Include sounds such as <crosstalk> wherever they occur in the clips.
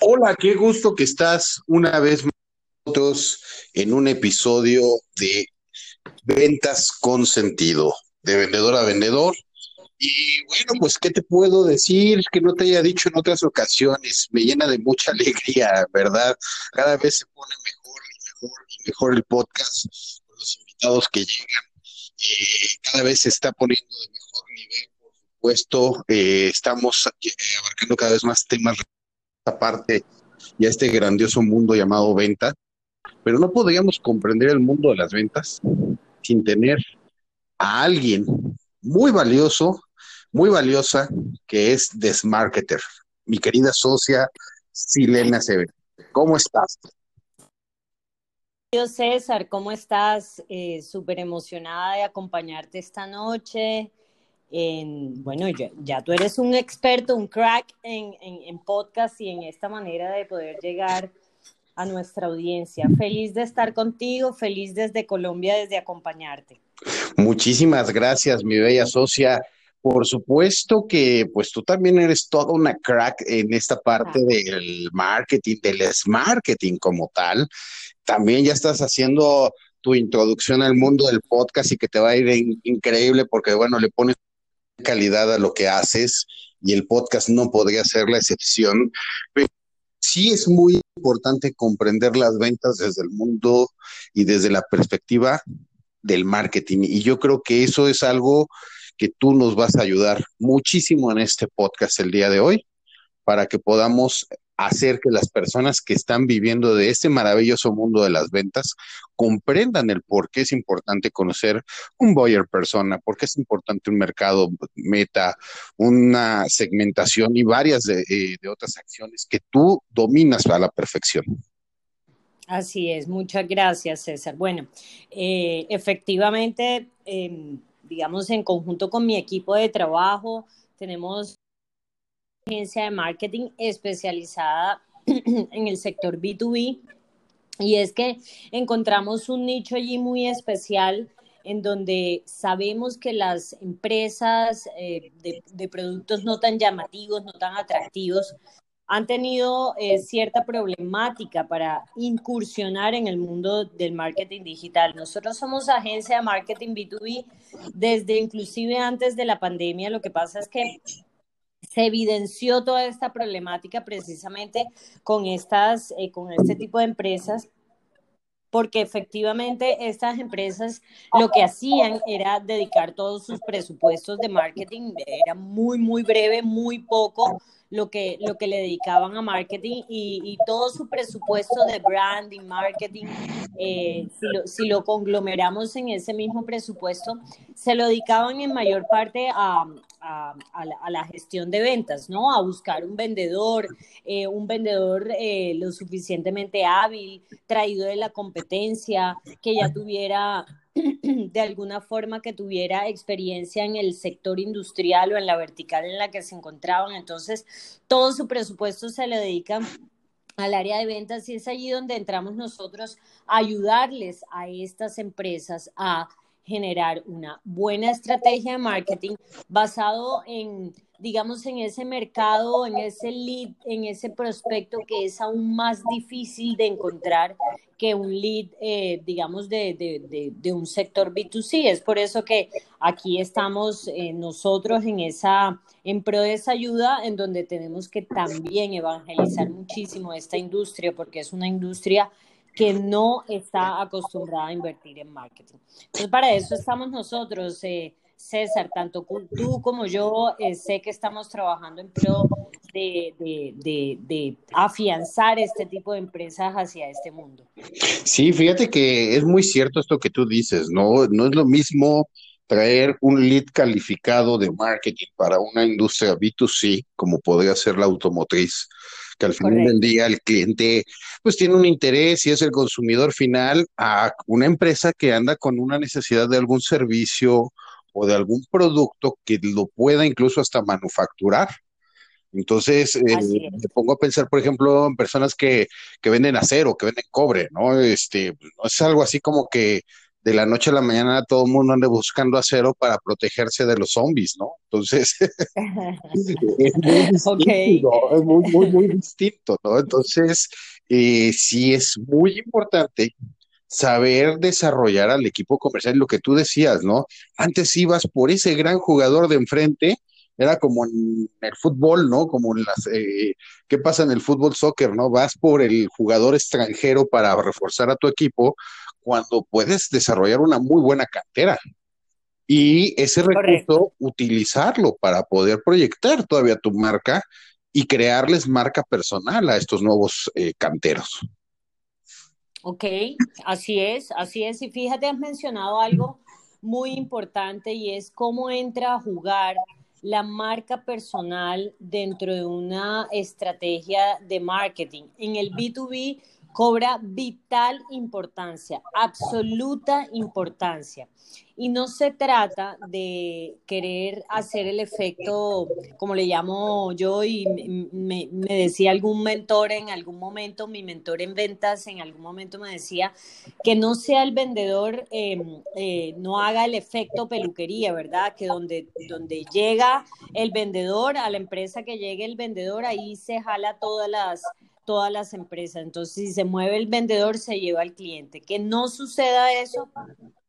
Hola, qué gusto que estás una vez más en un episodio de Ventas con Sentido, de vendedor a vendedor. Y bueno, pues, ¿qué te puedo decir que no te haya dicho en otras ocasiones? Me llena de mucha <laughs> alegría, ¿verdad? Cada vez se pone mejor y mejor y mejor el podcast los invitados que llegan. Eh, cada vez se está poniendo de mejor nivel, por supuesto. Eh, estamos eh, abarcando cada vez más temas esta parte y a este grandioso mundo llamado venta, pero no podríamos comprender el mundo de las ventas sin tener a alguien muy valioso, muy valiosa, que es Desmarketer, mi querida socia Silena Severo. ¿Cómo estás? César, ¿cómo estás? Eh, Súper emocionada de acompañarte esta noche bueno, ya, tú eres un experto, un crack en, en, podcast y en esta manera de poder llegar a nuestra audiencia. Feliz de estar contigo, feliz desde Colombia, desde acompañarte. Muchísimas gracias, mi bella socia. Por supuesto que pues tú también eres toda una crack en esta parte del marketing, del marketing como tal. También ya estás haciendo tu introducción al mundo del podcast y que te va a ir increíble porque bueno, le pones calidad a lo que haces y el podcast no podría ser la excepción. Pero sí es muy importante comprender las ventas desde el mundo y desde la perspectiva del marketing. Y yo creo que eso es algo que tú nos vas a ayudar muchísimo en este podcast el día de hoy para que podamos hacer que las personas que están viviendo de este maravilloso mundo de las ventas comprendan el por qué es importante conocer un buyer persona, por qué es importante un mercado meta, una segmentación y varias de, eh, otras acciones que tú dominas a la perfección. Así es, muchas gracias César. Bueno, eh, efectivamente, em, digamos, en conjunto con mi equipo de trabajo, tenemos agencia de marketing especializada <clears throat> en el sector B2B y es que encontramos un nicho allí muy especial en donde sabemos que las empresas eh, de, productos no tan llamativos, no tan atractivos, han tenido eh, cierta problemática para incursionar en el mundo del marketing digital. Nosotros somos agencia de marketing B2B desde inclusive antes de la pandemia. Lo que pasa es que se evidenció toda esta problemática precisamente con, estas, eh, con este tipo de empresas porque efectivamente estas empresas lo que hacían era dedicar todos sus presupuestos de marketing, era muy, muy breve, muy poco lo que, lo que le dedicaban a marketing y, todo su presupuesto de branding, marketing, eh, si, lo, si, lo, conglomeramos en ese mismo presupuesto, se lo dedicaban en mayor parte a, a, la, gestión de ventas, ¿no? A buscar un vendedor, eh, un vendedor eh, lo suficientemente hábil, traído de la competencia, que ya tuviera <clears throat> de alguna forma que tuviera experiencia en el sector industrial o en la vertical en la que se encontraban. Entonces, todo su presupuesto se le dedica al área de ventas y es allí donde entramos nosotros a ayudarles a estas empresas a generar una buena estrategia de marketing basado en, digamos, en ese mercado, en ese lead, en ese prospecto que es aún más difícil de encontrar que un lead, eh, digamos, de, de, un sector B2C. Es por eso que aquí estamos eh, nosotros en esa, en pro de esa ayuda, en donde tenemos que también evangelizar muchísimo esta industria, porque es una industria que no está acostumbrada a invertir en marketing. Entonces, para eso estamos nosotros, eh, César, tanto tú como yo, eh, sé que estamos trabajando en pro de, de, de, afianzar este tipo de empresas hacia este mundo. Sí, fíjate que es muy cierto esto que tú dices, ¿no? No es lo mismo traer un lead calificado de marketing para una industria B2C, como podría ser la automotriz, que al final del día el cliente pues tiene un interés y es el consumidor final a una empresa que anda con una necesidad de algún servicio o de algún producto que lo pueda incluso hasta manufacturar. Entonces, eh, me pongo a pensar, por ejemplo, en personas que, que venden acero, que venden cobre, ¿no? Este, no es algo así como que de la noche a la mañana todo el mundo ande buscando acero para protegerse de los zombies, ¿no? Entonces, <laughs> es muy distinto, es muy, muy, muy distinto, ¿no? Entonces, eh, sí es muy importante saber desarrollar al equipo comercial, lo que tú decías, ¿no? Antes ibas por ese gran jugador de enfrente, era como en el fútbol, ¿no? Como en las, eh, ¿qué pasa en el fútbol soccer, ¿no? Vas por el jugador extranjero para reforzar a tu equipo cuando puedes desarrollar una muy buena cantera. Y ese recurso, utilizarlo para poder proyectar todavía tu marca y crearles marca personal a estos nuevos eh, canteros. Ok, así es, así es. Y fíjate, has mencionado algo muy importante y es cómo entra a jugar la marca personal dentro de una estrategia de marketing. En el B2B cobra vital importancia, absoluta importancia. Y no se trata de querer hacer el efecto, como le llamo yo, y me, decía algún mentor en algún momento, mi mentor en ventas en algún momento me decía que no sea el vendedor, em, eh, no haga el efecto peluquería, ¿verdad? Que donde, donde llega el vendedor, a la empresa que llegue el vendedor, ahí se jala todas las todas las empresas. Entonces, si se mueve el vendedor, se lleva al cliente. Que no suceda eso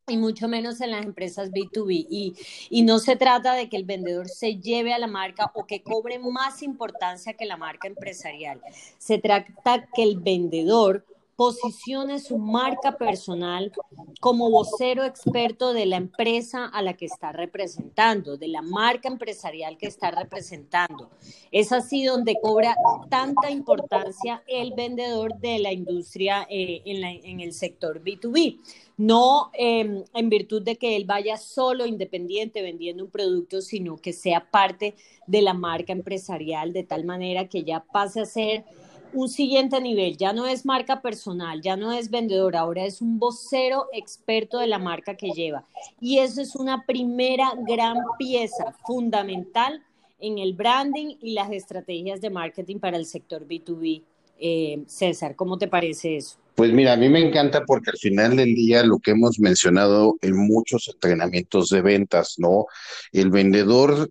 y mucho menos en las empresas B2B. Y, y no se trata de que el vendedor se lleve a la marca o que cobre más importancia que la marca empresarial. Se trata que el vendedor posicione su marca personal como vocero experto de la empresa a la que está representando, de la marca empresarial que está representando. Es así donde cobra tanta importancia el vendedor de la industria eh, en, el sector B2B. No em, en virtud de que él vaya solo independiente vendiendo un producto, sino que sea parte de la marca empresarial de tal manera que ya pase a ser un siguiente nivel, ya no es marca personal, ya no es vendedor, ahora es un vocero experto de la marca que lleva. Y eso es una primera gran pieza fundamental en el branding y las estrategias de marketing para el sector B2B. Eh, César, ¿cómo te parece eso? Pues mira, a mí me encanta porque al final del día lo que hemos mencionado en muchos entrenamientos de ventas, ¿no? El vendedor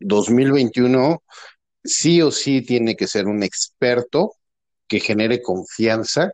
2021 sí o sí tiene que ser un experto que genere confianza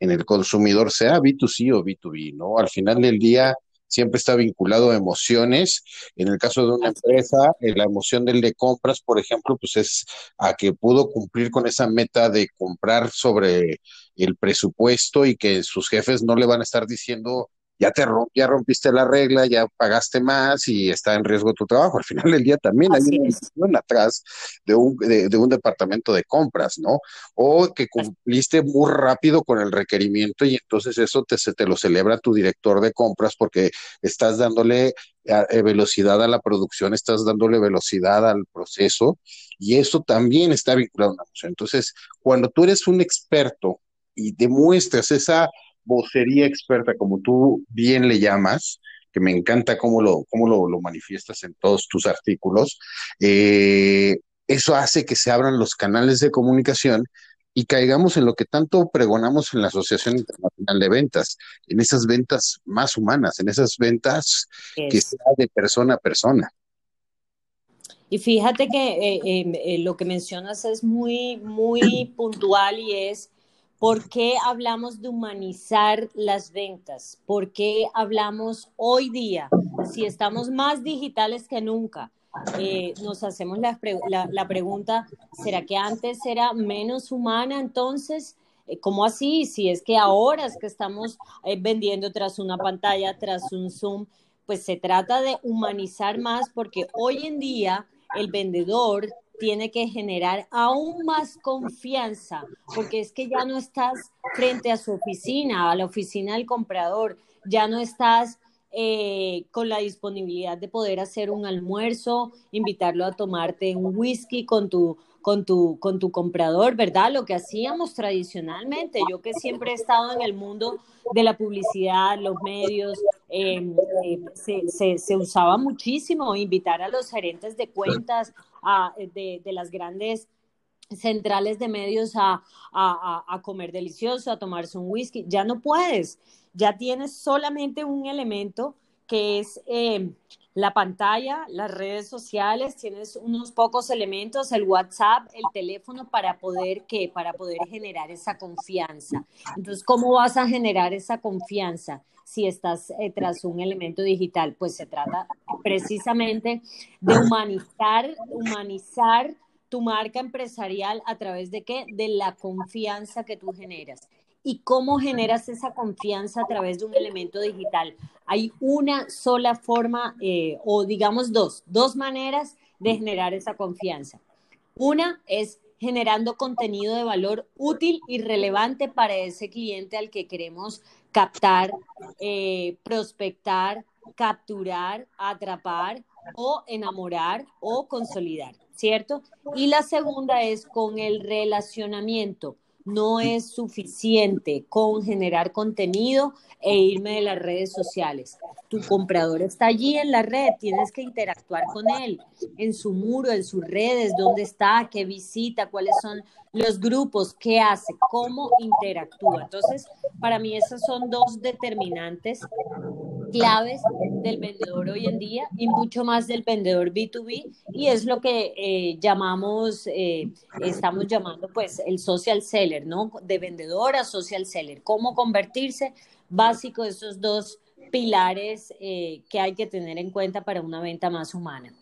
en el consumidor, sea B2C o B2B, ¿no? Al final del día siempre está vinculado a emociones. En el caso de una empresa, eh, la emoción del de compras, por ejemplo, pues es a que pudo cumplir con esa meta de comprar sobre el presupuesto y que sus jefes no le van a estar diciendo ya te ya rompiste la regla, ya pagaste más y está en riesgo tu trabajo. Al final del día también hay una decisión atrás de un, de, un departamento de compras, ¿no? O que cumpliste muy rápido con el requerimiento y entonces eso te, se te lo celebra tu director de compras porque estás dándole eh, velocidad a la producción, estás dándole velocidad al proceso y eso también está vinculado a una emoción. Entonces, cuando tú eres un experto y demuestras esa vocería experta, como tú bien le llamas, que me encanta cómo lo, cómo lo, manifiestas en todos tus artículos, eh, eso hace que se abran los canales de comunicación y caigamos en lo que tanto pregonamos en la Asociación Internacional de Ventas, en esas ventas más humanas, en esas ventas que sea de persona a persona. Y fíjate que eh, eh, lo que mencionas es muy, muy puntual y es ¿Por qué hablamos de humanizar las ventas? ¿Por qué hablamos hoy día, si estamos más digitales que nunca? Eh, nos hacemos la, pregunta, ¿será que antes era menos humana entonces? Eh, ¿Cómo así? Si es que ahora es que estamos eh, vendiendo tras una pantalla, tras un Zoom, pues se trata de humanizar más porque hoy en día el vendedor tiene que generar aún más confianza, porque es que ya no estás frente a su oficina, a la oficina del comprador, ya no estás eh, con la disponibilidad de poder hacer un almuerzo, invitarlo a tomarte un whisky con tu, con tu, con tu comprador, ¿verdad? Lo que hacíamos tradicionalmente, yo que siempre he estado en el mundo de la publicidad, los medios, em, eh, se, se, usaba muchísimo invitar a los gerentes de cuentas a, de, de las grandes centrales de medios a, a, comer delicioso, a tomarse un whisky. Ya no puedes, ya tienes solamente un elemento que es eh, la pantalla, las redes sociales, tienes unos pocos elementos, el WhatsApp, el teléfono para poder ¿qué? para poder generar esa confianza. Entonces, ¿cómo vas a generar esa confianza si estás eh, tras un elemento digital? Pues se trata precisamente de humanizar, humanizar tu marca empresarial a través de qué? De la confianza que tú generas. ¿Y cómo generas esa confianza a través de un elemento digital? Hay una sola forma, eh, o digamos dos, dos maneras de generar esa confianza. Una es generando contenido de valor útil y relevante para ese cliente al que queremos captar, eh, prospectar, capturar, atrapar o enamorar o consolidar, ¿cierto? Y la segunda es con el relacionamiento no es suficiente con generar contenido e irme de las redes sociales. Tu comprador está allí en la red, tienes que interactuar con él, en su muro, en sus redes, dónde está, qué visita, cuáles son los grupos, qué hace, cómo interactúa. Entonces, para mí esas son dos determinantes claves del vendedor hoy en día y mucho más del vendedor B2B y es lo que eh, llamamos, eh, estamos llamando pues el social seller, ¿no? De vendedor a social seller, cómo convertirse, básico esos dos pilares eh, que hay que tener en cuenta para una venta más humana.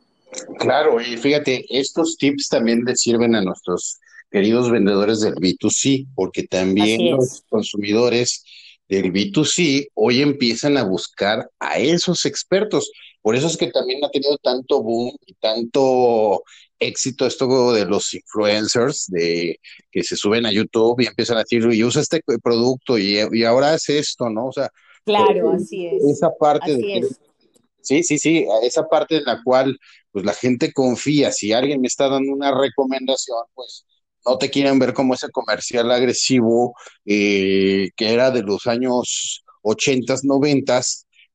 Claro, y fíjate, estos tips también le sirven a nuestros queridos vendedores del B2C, porque también los consumidores del B2C hoy empiezan a buscar a esos expertos. Por eso es que también ha tenido tanto boom y tanto éxito esto de los influencers, de que se suben a YouTube y empiezan a decir, y usa este producto y, ahora es esto, ¿no? O sea, claro, así es. Esa parte de sí, sí, sí, esa parte en la cual pues la gente confía, si alguien me está dando una recomendación, pues no te quieren ver como ese comercial agresivo eh, que era de los años 80, 90,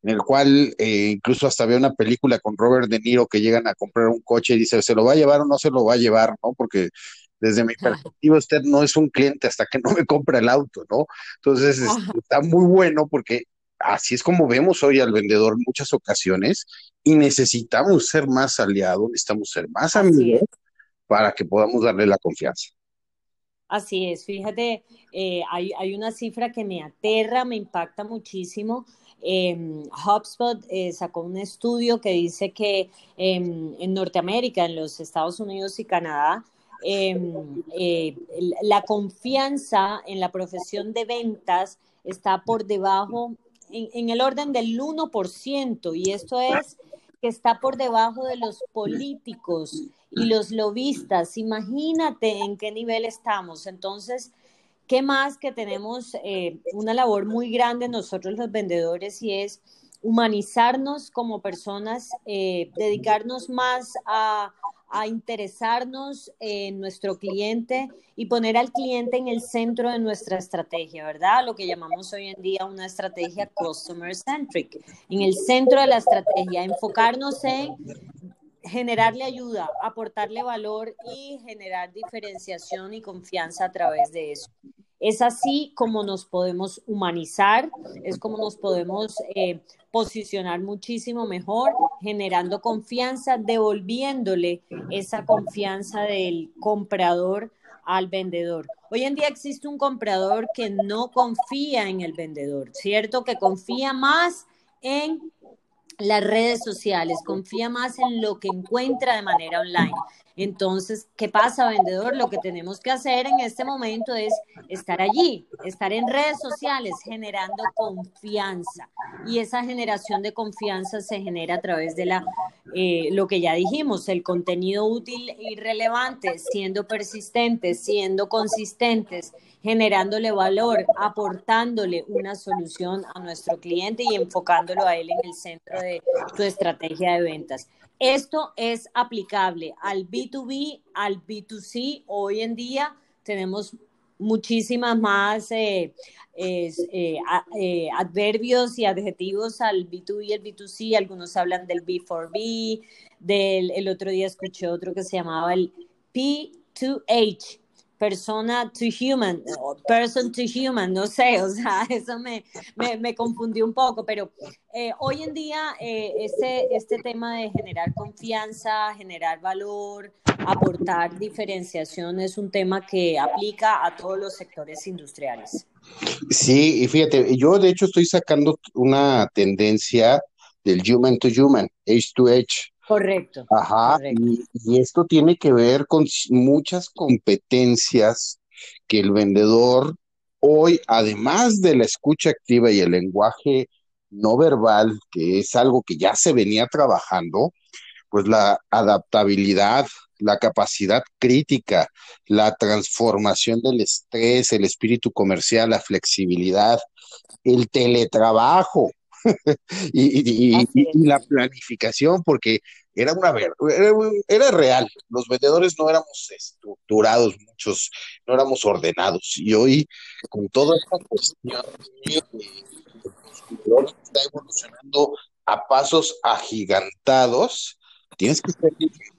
en el cual eh, incluso hasta había una película con Robert De Niro que llegan a comprar un coche y dice, ¿se lo va a llevar o no se lo va a llevar? ¿no? Porque desde mi perspectiva usted no es un cliente hasta que no me compra el auto, ¿no? Entonces está muy bueno porque así es como vemos hoy al vendedor en muchas ocasiones y necesitamos ser más aliados, necesitamos ser más amigos para que podamos darle la confianza. Así es, fíjate, eh, hay, una cifra que me aterra, me impacta muchísimo. Eh, HubSpot sacó un estudio que dice que em, en Norteamérica, en los Estados Unidos y Canadá, em, eh, la confianza en la profesión de ventas está por debajo, en, en el orden del 1%, y esto es que está por debajo de los políticos y los lobistas. Imagínate en qué nivel estamos. Entonces, ¿qué más que tenemos eh, una labor muy grande nosotros los vendedores y es humanizarnos como personas, eh, dedicarnos más a, a interesarnos en nuestro cliente y poner al cliente en el centro de nuestra estrategia, ¿verdad? Lo que llamamos hoy en día una estrategia customer centric. En el centro de la estrategia, enfocarnos en generarle ayuda, aportarle valor y generar diferenciación y confianza a través de eso. Es así como nos podemos humanizar, es como nos podemos eh, posicionar muchísimo mejor, generando confianza, devolviéndole esa confianza del comprador al vendedor. Hoy en día existe un comprador que no confía en el vendedor, ¿cierto? Que confía más en las redes sociales, confía más en lo que encuentra de manera online. Entonces, ¿qué pasa, vendedor? Lo que tenemos que hacer en este momento es estar allí, estar en redes sociales, generando confianza. Y esa generación de confianza se genera a través de la, eh, lo que ya dijimos, el contenido útil y relevante, siendo persistentes, siendo consistentes, generándole valor, aportándole una solución a nuestro cliente y enfocándolo a él en el centro de tu estrategia de ventas. Esto es aplicable al B2B, al B2C. Hoy en día tenemos muchísimas más eh, eh, eh, adverbios y adjetivos al B2B y el B2C. Algunos hablan del B4B, del, el otro día escuché otro que se llamaba el P2H, persona to human, person to human, no sé, o sea, <laughs> eso me, me, confundió un poco, pero eh, hoy en día eh, este, este tema de generar confianza, generar valor, aportar diferenciación es un tema que aplica a todos los sectores industriales. Sí, y fíjate, yo de hecho estoy sacando una tendencia del human to human, age to age. Correcto. Ajá, Y, esto tiene que ver con muchas competencias que el vendedor hoy, además de la escucha activa y el lenguaje no verbal, que es algo que ya se venía trabajando, pues la adaptabilidad, la capacidad crítica, la transformación del estrés, el espíritu comercial, la flexibilidad, el teletrabajo, <laughs> y, la planificación, porque era una era, era, real. Los vendedores no éramos estructurados, muchos no éramos ordenados. Y hoy, con toda esta cuestión, está evolucionando a pasos agigantados. Tienes que estar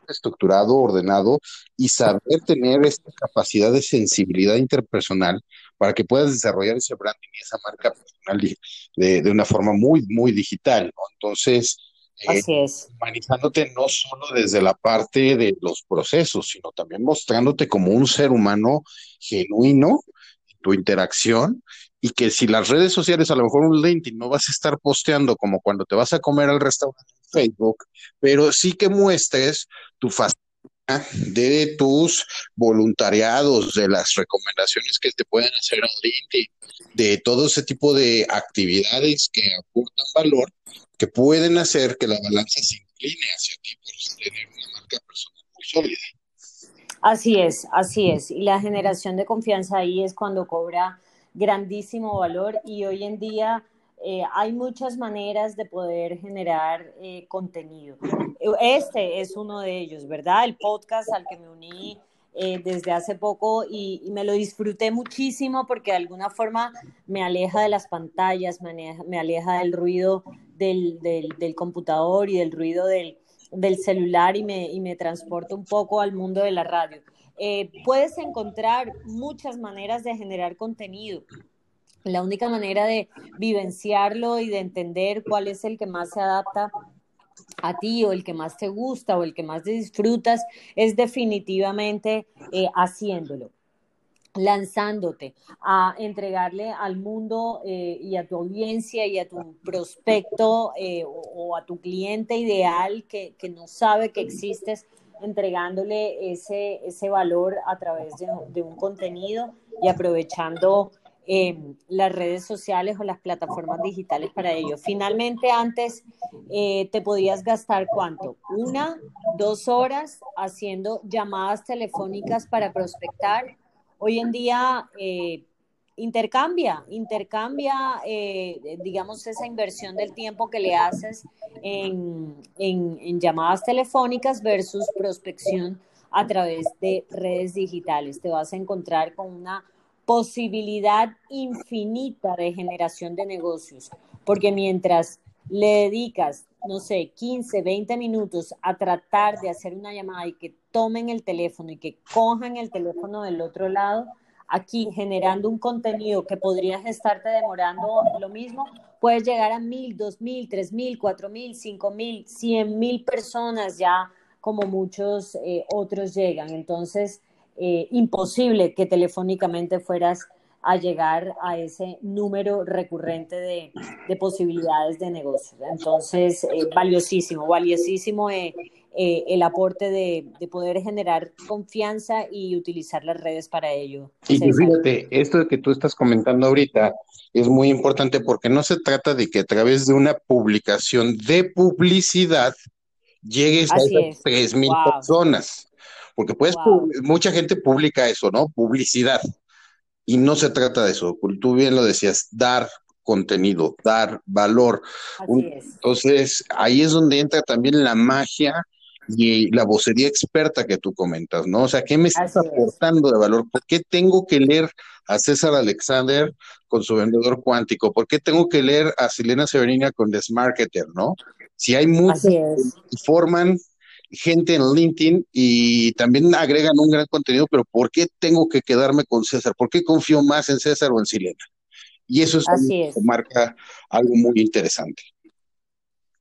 estructurado, ordenado y saber tener esta capacidad de sensibilidad interpersonal para que puedas desarrollar ese branding y esa marca personal de, de una forma muy, muy digital. Entonces, eh, Así es. humanizándote no solo desde la parte de los procesos, sino también mostrándote como un ser humano genuino en tu interacción y que si las redes sociales, a lo mejor un LinkedIn, no vas a estar posteando como cuando te vas a comer al restaurante en Facebook, pero sí que muestres tu facilidad de tus voluntariados, de las recomendaciones que te pueden hacer de todo ese tipo de actividades que aportan valor, que pueden hacer que la balanza se incline hacia ti por tener una marca personal muy sólida. Así es, así es. Y la generación de confianza ahí es cuando cobra grandísimo valor y hoy en día eh, hay muchas maneras de poder generar eh, contenido. Este es uno de ellos, ¿verdad? El podcast al que me uní eh, desde hace poco y, me lo disfruté muchísimo porque de alguna forma me aleja de las pantallas, me aleja, del ruido del, computador y del ruido del, celular y me, y me transporta un poco al mundo de la radio. puedes encontrar muchas maneras de generar contenido. La única manera de vivenciarlo y de entender cuál es el que más se adapta a ti o el que más te gusta o el que más disfrutas es definitivamente eh, haciéndolo lanzándote a entregarle al mundo eh, y a tu audiencia y a tu prospecto eh, o, a tu cliente ideal que, no sabe que existes, entregándole ese, ese valor a través de, de un contenido y aprovechando Em, las redes sociales o las plataformas digitales para ello. Finalmente, antes eh, te podías gastar cuánto? Una, dos horas haciendo llamadas telefónicas para prospectar. Hoy en día eh, intercambia, intercambia, eh, digamos, esa inversión del tiempo que le haces en, en llamadas telefónicas versus prospección a través de redes digitales. Te vas a encontrar con una posibilidad infinita de generación de negocios, porque mientras le dedicas, no sé, 15, 20 minutos a tratar de hacer una llamada y que tomen el teléfono y que cojan el teléfono del otro lado, aquí generando un contenido que podrías estarte demorando lo mismo, puedes llegar a mil, dos mil, tres mil, cuatro mil, cinco mil, cien mil personas ya como muchos eh, otros llegan. Entonces, eh, imposible que telefónicamente fueras a llegar a ese número recurrente de, posibilidades de negocio. Entonces, eh, valiosísimo, valiosísimo eh, el aporte de, poder generar confianza y utilizar las redes para ello. Y fíjate, esto que tú estás comentando ahorita es muy importante porque no se trata de que a través de una publicación de publicidad llegues a esas tres mil personas. Porque pues mucha gente publica eso, ¿no? Publicidad. Y no se trata de eso. Tú bien lo decías, dar contenido, dar valor. Entonces, ahí es donde entra también la magia y la vocería experta que tú comentas, ¿no? O sea, ¿qué me estás aportando de valor? ¿Por qué tengo que leer a César Alexander con su vendedor cuántico? ¿Por qué tengo que leer a Selena Severina con The Marketer, no? Si hay muchos que forman gente en LinkedIn y también agregan un gran contenido, pero ¿por qué tengo que quedarme con César? ¿Por qué confío más en César o en Silena? Y eso es, Así marca algo muy interesante.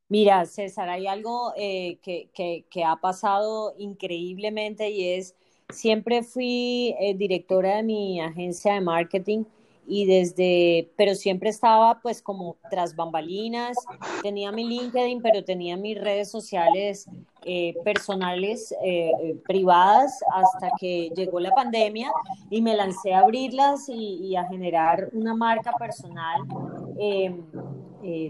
Mira, César, hay algo eh, que, que, ha pasado increíblemente y es, siempre fui eh, directora de mi agencia de marketing y desde, pero siempre estaba pues como tras bambalinas, tenía mi LinkedIn, pero tenía mis redes sociales eh, personales, eh, eh, privadas, hasta que llegó la pandemia y me lancé a abrirlas y, a generar una marca personal em,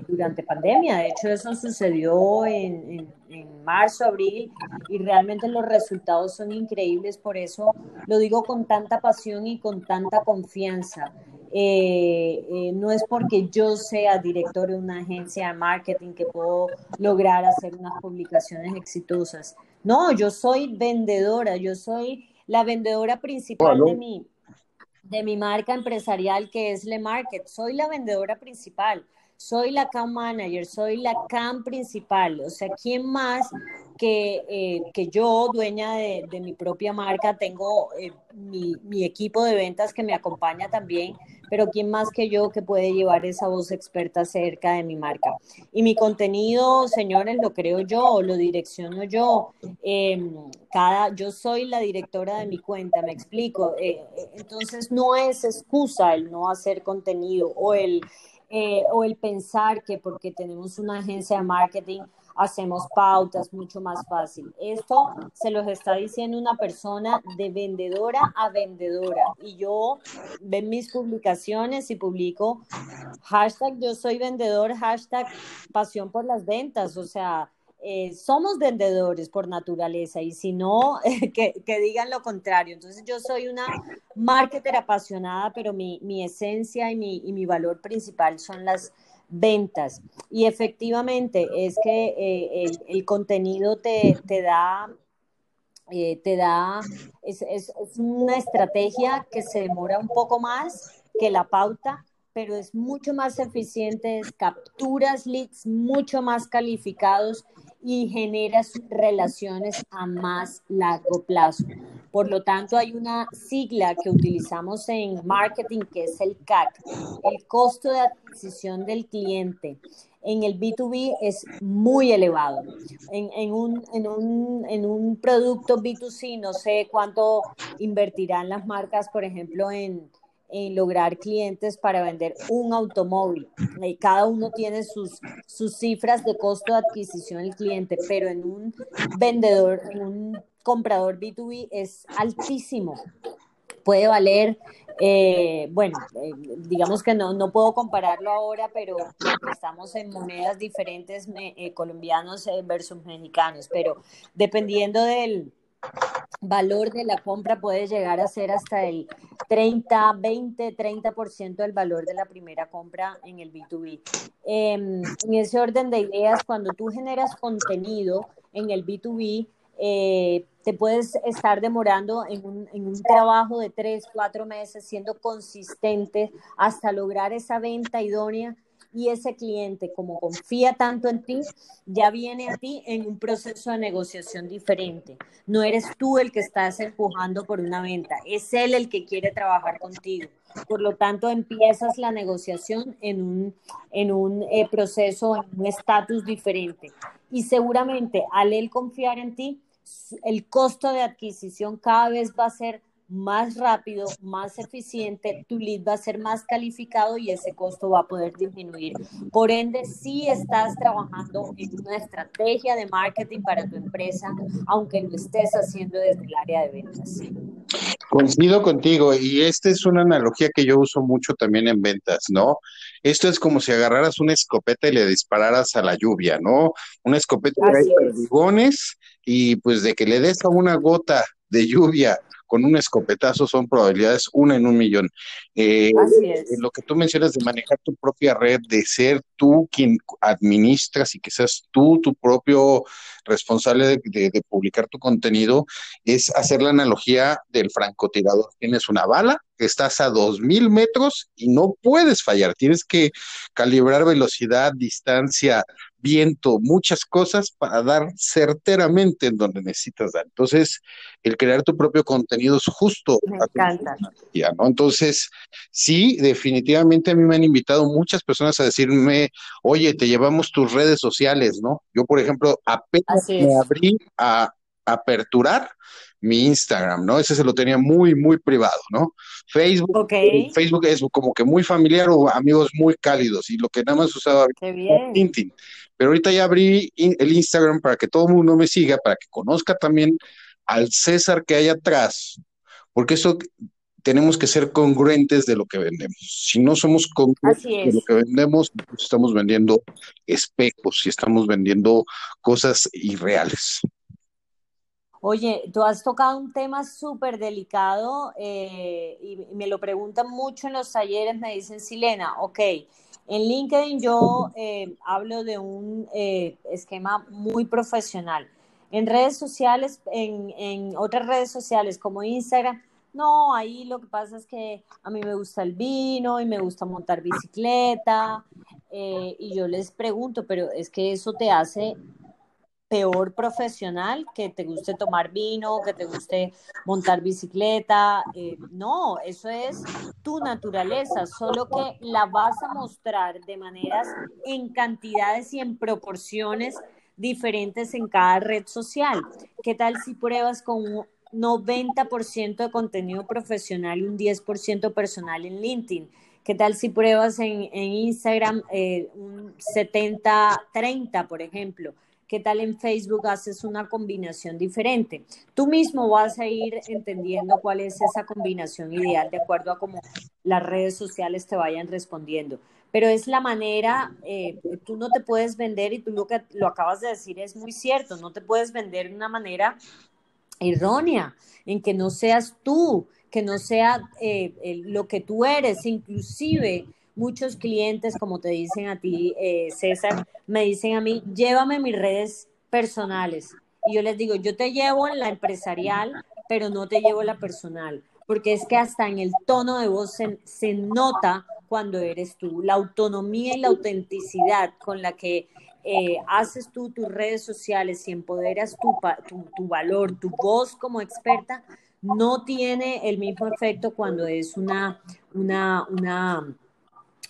durante pandemia. De hecho, eso sucedió en, en marzo, abril, y realmente los resultados son increíbles, por eso lo digo con tanta pasión y con tanta confianza. No es porque yo sea director de una agencia de marketing que puedo lograr hacer unas publicaciones exitosas. No, yo soy vendedora, yo soy la vendedora principal de mi, de mi marca empresarial que es Le Market. Soy la vendedora principal soy la CAM manager, soy la CAM principal, o sea, ¿quién más que, eh, que yo, dueña de, mi propia marca, tengo eh, mi, mi, equipo de ventas que me acompaña también, pero ¿quién más que yo que puede llevar esa voz experta acerca de mi marca? Y mi contenido, señores, lo creo yo, lo direcciono yo. Em, cada, yo soy la directora de mi cuenta, me explico. Eh, entonces, no es excusa el no hacer contenido o el eh, o el pensar que porque tenemos una agencia de marketing hacemos pautas mucho más fácil. Esto se los está diciendo una persona de vendedora a vendedora. Y yo ven mis publicaciones y publico hashtag yo soy vendedor, hashtag pasión por las ventas. O sea, eh, somos vendedores por naturaleza y si no, <laughs> que, digan lo contrario. Entonces yo soy una marketer apasionada, pero mi, esencia y mi, y mi, valor principal son las ventas. Y efectivamente es que eh, el, contenido te, te da... Eh, te da, es, es una estrategia que se demora un poco más que la pauta, pero es mucho más eficiente, capturas leads mucho más calificados y generas relaciones a más largo plazo. Por lo tanto, hay una sigla que utilizamos en marketing que es el CAC, el costo de adquisición del cliente. En el B2B es muy elevado. En, en, un, en, un, en un producto B2C no sé cuánto invertirán las marcas, por ejemplo, en, lograr clientes para vender un automóvil. Y cada uno tiene sus, sus cifras de costo de adquisición del cliente, pero en un vendedor, en un comprador B2B es altísimo. Puede valer, eh, bueno, eh, digamos que no, no puedo compararlo ahora, pero estamos en monedas diferentes eh, colombianos versus mexicanos, pero dependiendo del, valor de la compra puede llegar a ser hasta el 30, 20, 30% del valor de la primera compra en el B2B. Em, en ese orden de ideas, cuando tú generas contenido en el B2B, eh, te puedes estar demorando en un, en un, trabajo de tres, cuatro meses, siendo consistente hasta lograr esa venta idónea y ese cliente, como confía tanto en ti, ya viene a ti en un proceso de negociación diferente. No eres tú el que estás empujando por una venta, es él el que quiere trabajar contigo. Por lo tanto, empiezas la negociación en un, en un eh, proceso, en un estatus diferente. Y seguramente al él confiar en ti, el costo de adquisición cada vez va a ser más rápido, más eficiente, tu lead va a ser más calificado y ese costo va a poder disminuir. Por ende, si estás trabajando en una estrategia de marketing para tu empresa, aunque lo estés haciendo desde el área de ventas. Coincido contigo y esta es una analogía que yo uso mucho también en ventas, ¿no? Esto es como si agarraras una escopeta y le dispararas a la lluvia, ¿no? Una escopeta de perdigones y pues de que le des a una gota de lluvia con un escopetazo son probabilidades una en un millón. Eh, Así es. Lo que tú mencionas de manejar tu propia red, de ser tú quien administras y que seas tú tu propio responsable de, publicar tu contenido, es hacer la analogía del francotirador. Tienes una bala, estás a dos mil metros y no puedes fallar. Tienes que calibrar velocidad, distancia, viento, muchas cosas para dar certeramente en donde necesitas dar. Entonces, el crear tu propio contenido es justo. Me encanta. ¿no? Entonces, sí, definitivamente a mí me han invitado muchas personas a decirme, oye, te llevamos tus redes sociales, ¿no? Yo, por ejemplo, apenas me abrí a aperturar mi Instagram, ¿no? Ese se lo tenía muy, muy privado, ¿no? Facebook, eh, Facebook es como que muy familiar o amigos muy cálidos y lo que nada más usaba LinkedIn. Pero ahorita ya abrí el Instagram para que todo el mundo me siga, para que conozca también al César que hay atrás, porque eso tenemos que ser congruentes de lo que vendemos. Si no somos congruentes de lo que vendemos, pues estamos vendiendo espejos y estamos vendiendo cosas irreales. Oye, tú has tocado un tema súper delicado eh, y me lo preguntan mucho en los talleres, me dicen, Silena, ok, en LinkedIn yo eh, hablo de un eh, esquema muy profesional. En redes sociales, en, en, otras redes sociales como Instagram, no, ahí lo que pasa es que a mí me gusta el vino y me gusta montar bicicleta. y yo les pregunto, pero es que eso te hace peor profesional que te guste tomar vino, que te guste montar bicicleta. Eh, no, eso es tu naturaleza, solo que la vas a mostrar de maneras en cantidades y en proporciones diferentes en cada red social. ¿Qué tal si pruebas con un 90% de contenido profesional y un 10% personal en LinkedIn? ¿Qué tal si pruebas en, Instagram eh, un 70-30, por ejemplo? ¿Qué tal en Facebook haces una combinación diferente? Tú mismo vas a ir entendiendo cuál es esa combinación ideal de acuerdo a cómo las redes sociales te vayan respondiendo. Pero es la manera, eh, tú no te puedes vender y tú lo que lo acabas de decir es muy cierto, no te puedes vender de una manera errónea, en que no seas tú, que no sea eh, lo que tú eres, inclusive muchos clientes, como te dicen a ti, eh, César, me dicen a mí, llévame mis redes personales. Y yo les digo, yo te llevo en la empresarial, pero no te llevo la personal, porque es que hasta en el tono de voz se, nota cuando eres tú, la autonomía y la autenticidad con la que eh, haces tú tus redes sociales y empoderas tu, tu, tu, valor, tu voz como experta, no tiene el mismo efecto cuando es una, una, una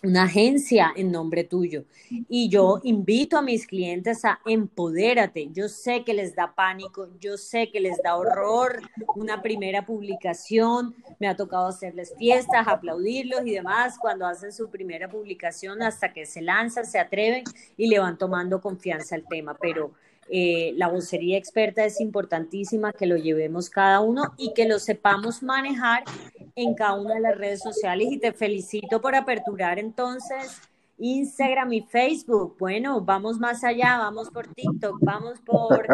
una agencia en nombre tuyo. Y yo invito a mis clientes a empodérate. Yo sé que les da pánico, yo sé que les da horror una primera publicación. Me ha tocado hacerles fiestas, aplaudirlos y demás cuando hacen su primera publicación hasta que se lanzan, se atreven y le van tomando confianza al tema. Pero eh, la vocería experta es importantísima que lo llevemos cada uno y que lo sepamos manejar en cada una de las redes sociales. Y te felicito por aperturar entonces Instagram y Facebook. Bueno, vamos más allá, vamos por TikTok, vamos por,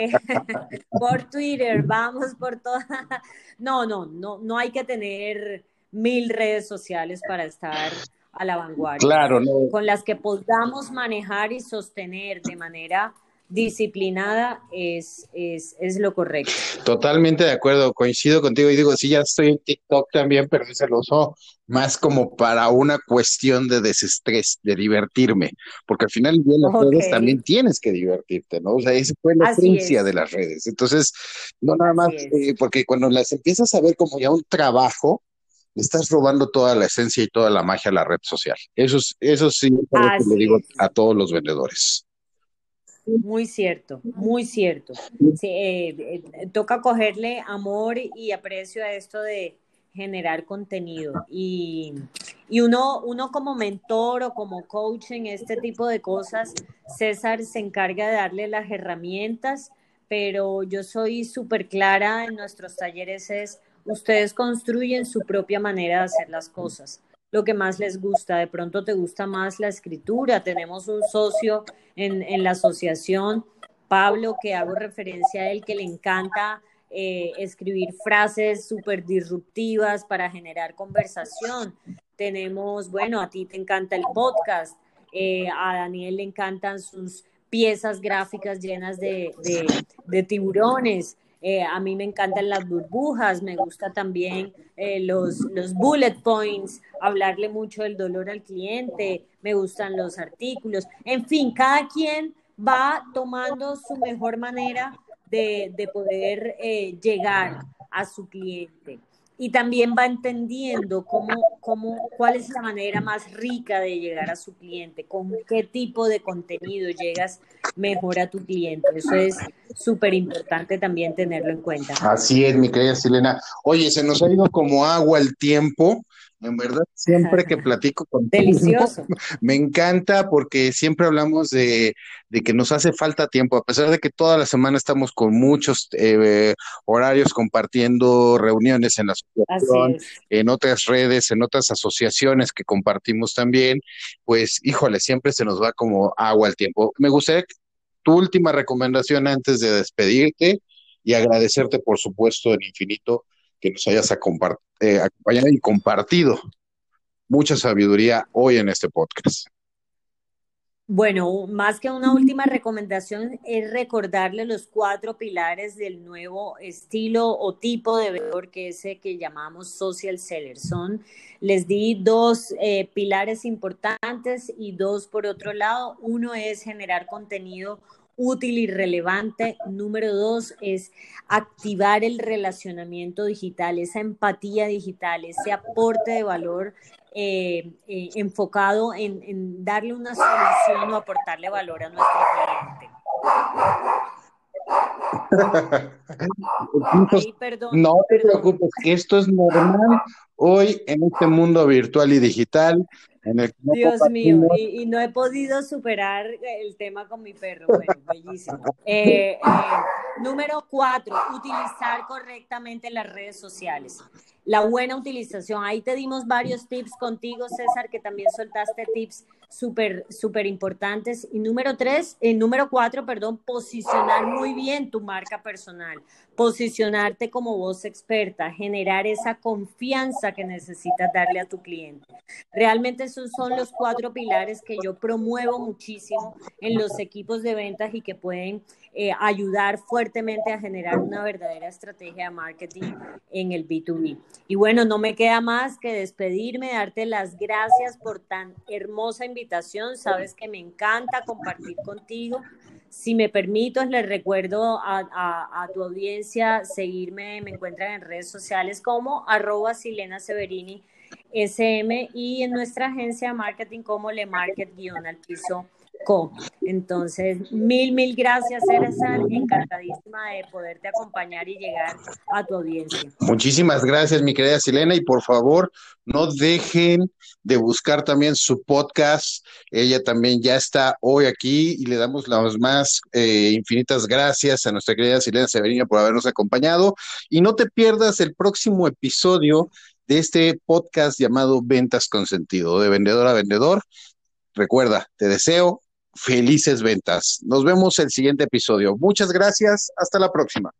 eh, <laughs> por Twitter, vamos por todas. <laughs> No, no, no, no hay que tener mil redes sociales para estar a la vanguardia. Claro, Con las que podamos manejar y sostener de manera disciplinada es, es, es, lo correcto. Totalmente de acuerdo, coincido contigo y digo, sí, ya estoy en TikTok también, pero se lo uso más como para una cuestión de desestrés, de divertirme, porque al final de las redes también tienes que divertirte, ¿no? O sea, esa fue la esencia de las redes. Entonces, no nada más, eh, porque cuando las empiezas a ver como ya un trabajo, estás robando toda la esencia y toda la magia a la red social. Eso, eso sí, es lo que le digo a todos los vendedores. Muy cierto, muy cierto. Eh, eh, toca cogerle amor y aprecio a esto de generar contenido. Y, y, uno, uno como mentor o como coach en este tipo de cosas, César se encarga de darle las herramientas, pero yo soy súper clara en nuestros talleres es, ustedes construyen su propia manera de hacer las cosas lo que más les gusta. De pronto te gusta más la escritura. Tenemos un socio en, en la asociación, Pablo, que hago referencia a él, que le encanta eh, escribir frases súper disruptivas para generar conversación. Tenemos, bueno, a ti te encanta el podcast, eh, a Daniel le encantan sus piezas gráficas llenas de, de, de tiburones. Eh, a mí me encantan las burbujas, me gusta también eh, los, los bullet points, hablarle mucho del dolor al cliente, me gustan los artículos, en fin, cada quien va tomando su mejor manera de, de poder eh, llegar a su cliente y también va entendiendo cómo, cómo, cuál es la manera más rica de llegar a su cliente, con qué tipo de contenido llegas mejor a tu cliente. Eso es súper importante también tenerlo en cuenta. Así es, mi querida Silena. Oye, se nos ha ido como agua el tiempo. En verdad, siempre que platico con Delicioso. <laughs> me encanta porque siempre hablamos de, que nos hace falta tiempo, a pesar de que toda la semana estamos con muchos eh, horarios compartiendo reuniones en la asociación, en otras redes, en otras asociaciones que compartimos también, pues híjole, siempre se nos va como agua el tiempo. Me gustaría tu última recomendación antes de despedirte y agradecerte, por supuesto, en infinito que nos hayas eh, acompañado y compartido mucha sabiduría hoy en este podcast. Bueno, más que una última recomendación es recordarle los cuatro pilares del nuevo estilo o tipo de vendedor que ese que llamamos social seller. Son, les di dos eh, pilares importantes y dos por otro lado. Uno es generar contenido útil y relevante. Número dos es activar el relacionamiento digital, esa empatía digital, ese aporte de valor eh, eh, enfocado en, darle una solución o aportarle valor a nuestro cliente. No te preocupes, esto es normal hoy en este mundo virtual y digital Dios mío, y, no he podido superar el tema con mi perro. Bueno, bellísimo. Eh, eh, número cuatro, utilizar correctamente las redes sociales. La buena utilización. Ahí te dimos varios tips contigo, César, que también soltaste tips súper, súper importantes. Y número tres, eh, número cuatro, perdón, posicionar muy bien tu marca personal, posicionarte como voz experta, generar esa confianza que necesitas darle a tu cliente. Realmente esos son los cuatro pilares que yo promuevo muchísimo en los equipos de ventas y que pueden eh, ayudar fuertemente a generar una verdadera estrategia de marketing en el B2B. Y bueno, no me queda más que despedirme, darte las gracias por tan hermosa invitación. Sabes que me encanta compartir contigo. Si me permito, les recuerdo a, tu audiencia seguirme, me encuentran en redes sociales como arroba Silena Severini SM y en nuestra agencia de marketing como Le Market guion al piso Entonces, mil, mil gracias, César. Encantadísima de poderte acompañar y llegar a tu audiencia. Muchísimas gracias, mi querida Silena. Y por favor, no dejen de buscar también su podcast. Ella también ya está hoy aquí y le damos las más eh, infinitas gracias a nuestra querida Silena Severina por habernos acompañado. Y no te pierdas el próximo episodio de este podcast llamado Ventas con Sentido, de vendedor a vendedor. Recuerda, te deseo felices ventas. Nos vemos el siguiente episodio. Muchas gracias. Hasta la próxima.